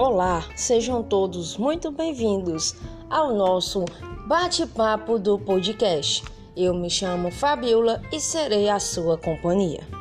Olá, sejam todos muito bem-vindos ao nosso bate-papo do podcast. Eu me chamo Fabiola e serei a sua companhia.